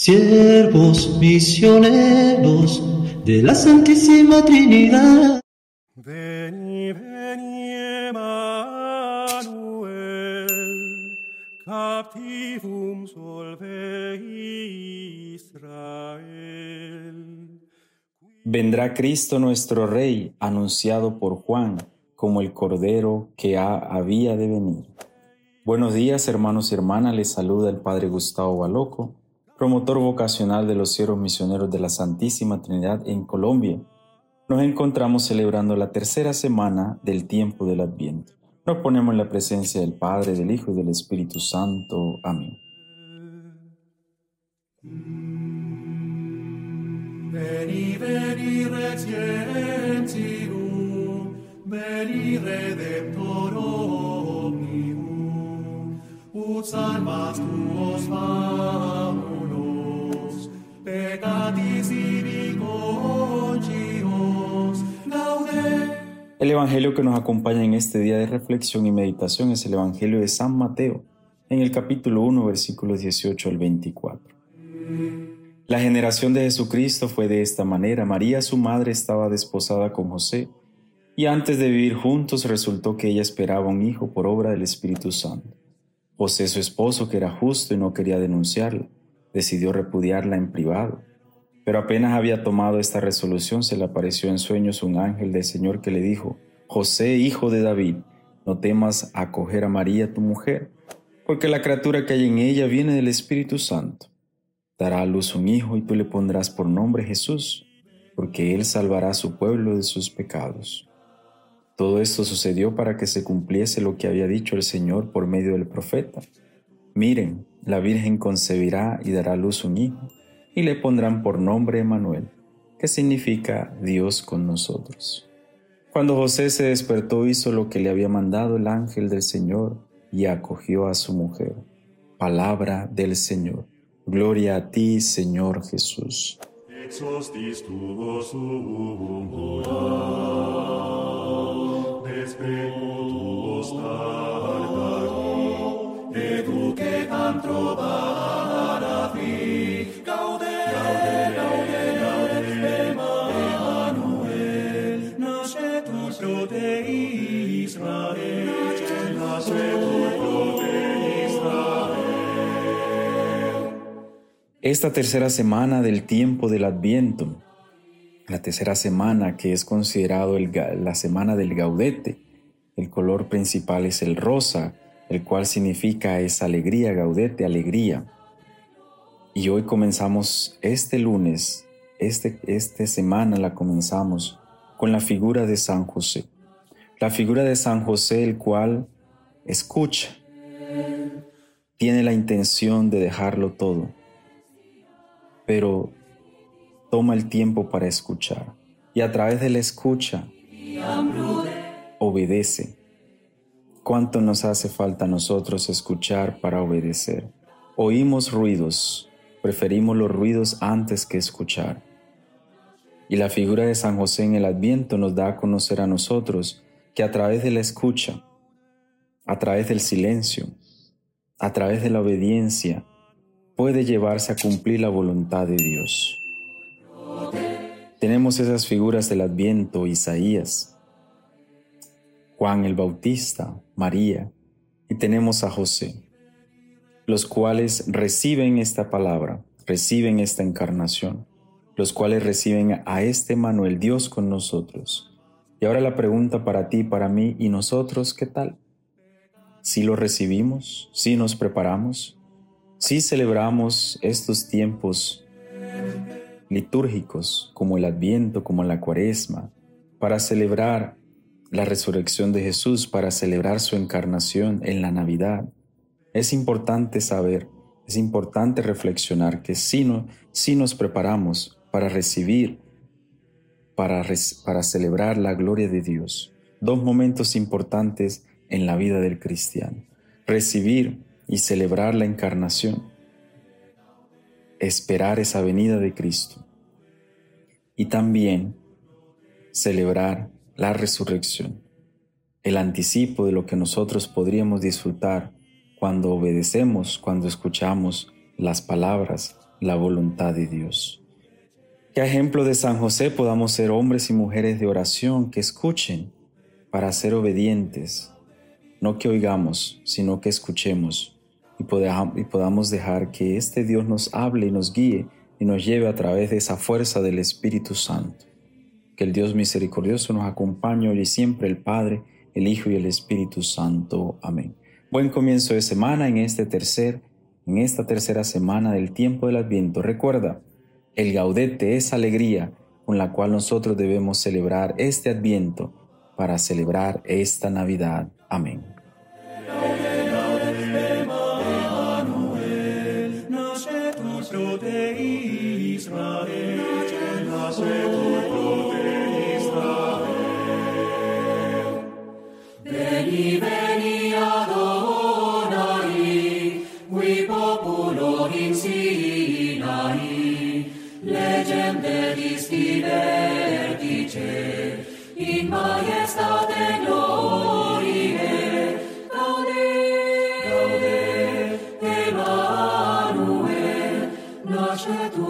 siervos misioneros de la Santísima Trinidad. Veni, veni, Emmanuel, captivum solve Israel. Vendrá Cristo nuestro Rey, anunciado por Juan, como el Cordero que ha, había de venir. Buenos días, hermanos y hermanas, les saluda el Padre Gustavo Baloco promotor vocacional de los siervos misioneros de la Santísima Trinidad en Colombia. Nos encontramos celebrando la tercera semana del tiempo del Adviento. Nos ponemos en la presencia del Padre, del Hijo y del Espíritu Santo. Amén. El Evangelio que nos acompaña en este día de reflexión y meditación es el Evangelio de San Mateo, en el capítulo 1, versículos 18 al 24. La generación de Jesucristo fue de esta manera. María, su madre, estaba desposada con José, y antes de vivir juntos resultó que ella esperaba un hijo por obra del Espíritu Santo. José, su esposo, que era justo y no quería denunciarla, decidió repudiarla en privado. Pero apenas había tomado esta resolución, se le apareció en sueños un ángel del Señor que le dijo, José, hijo de David, no temas acoger a María tu mujer, porque la criatura que hay en ella viene del Espíritu Santo. Dará a luz un hijo y tú le pondrás por nombre Jesús, porque él salvará a su pueblo de sus pecados. Todo esto sucedió para que se cumpliese lo que había dicho el Señor por medio del profeta. Miren, la Virgen concebirá y dará a luz un hijo, y le pondrán por nombre Emanuel, que significa Dios con nosotros. Cuando José se despertó hizo lo que le había mandado el ángel del Señor y acogió a su mujer. Palabra del Señor. Gloria a ti, Señor Jesús. Esta tercera semana del tiempo del Adviento, la tercera semana que es considerado la semana del gaudete, el color principal es el rosa, el cual significa es alegría, gaudete, alegría. Y hoy comenzamos este lunes, este, esta semana la comenzamos con la figura de San José. La figura de San José, el cual escucha, tiene la intención de dejarlo todo, pero toma el tiempo para escuchar. Y a través de la escucha, obedece ¿Cuánto nos hace falta a nosotros escuchar para obedecer? Oímos ruidos, preferimos los ruidos antes que escuchar. Y la figura de San José en el Adviento nos da a conocer a nosotros que a través de la escucha, a través del silencio, a través de la obediencia, puede llevarse a cumplir la voluntad de Dios. Tenemos esas figuras del Adviento, Isaías, Juan el Bautista, María y tenemos a José, los cuales reciben esta palabra, reciben esta encarnación, los cuales reciben a este Manuel, Dios con nosotros. Y ahora la pregunta para ti, para mí y nosotros, ¿qué tal? Si lo recibimos, si nos preparamos, si celebramos estos tiempos litúrgicos como el Adviento, como la Cuaresma, para celebrar la resurrección de Jesús para celebrar su encarnación en la Navidad. Es importante saber, es importante reflexionar que si, no, si nos preparamos para recibir, para, para celebrar la gloria de Dios, dos momentos importantes en la vida del cristiano. Recibir y celebrar la encarnación. Esperar esa venida de Cristo. Y también celebrar la resurrección, el anticipo de lo que nosotros podríamos disfrutar cuando obedecemos, cuando escuchamos las palabras la voluntad de Dios. Que a ejemplo de San José podamos ser hombres y mujeres de oración que escuchen para ser obedientes, no que oigamos, sino que escuchemos y, podamos dejar que este Dios nos hable y nos guíe y nos lleve a través de esa fuerza del Espíritu Santo. Que el Dios misericordioso nos acompañe hoy y siempre el Padre, el Hijo y el Espíritu Santo. Amén. Buen comienzo de semana en este tercer, en esta tercera semana del tiempo del Adviento. Recuerda, el gaudete es alegría con la cual nosotros debemos celebrar este Adviento para celebrar esta Navidad. Amén. Ashe tu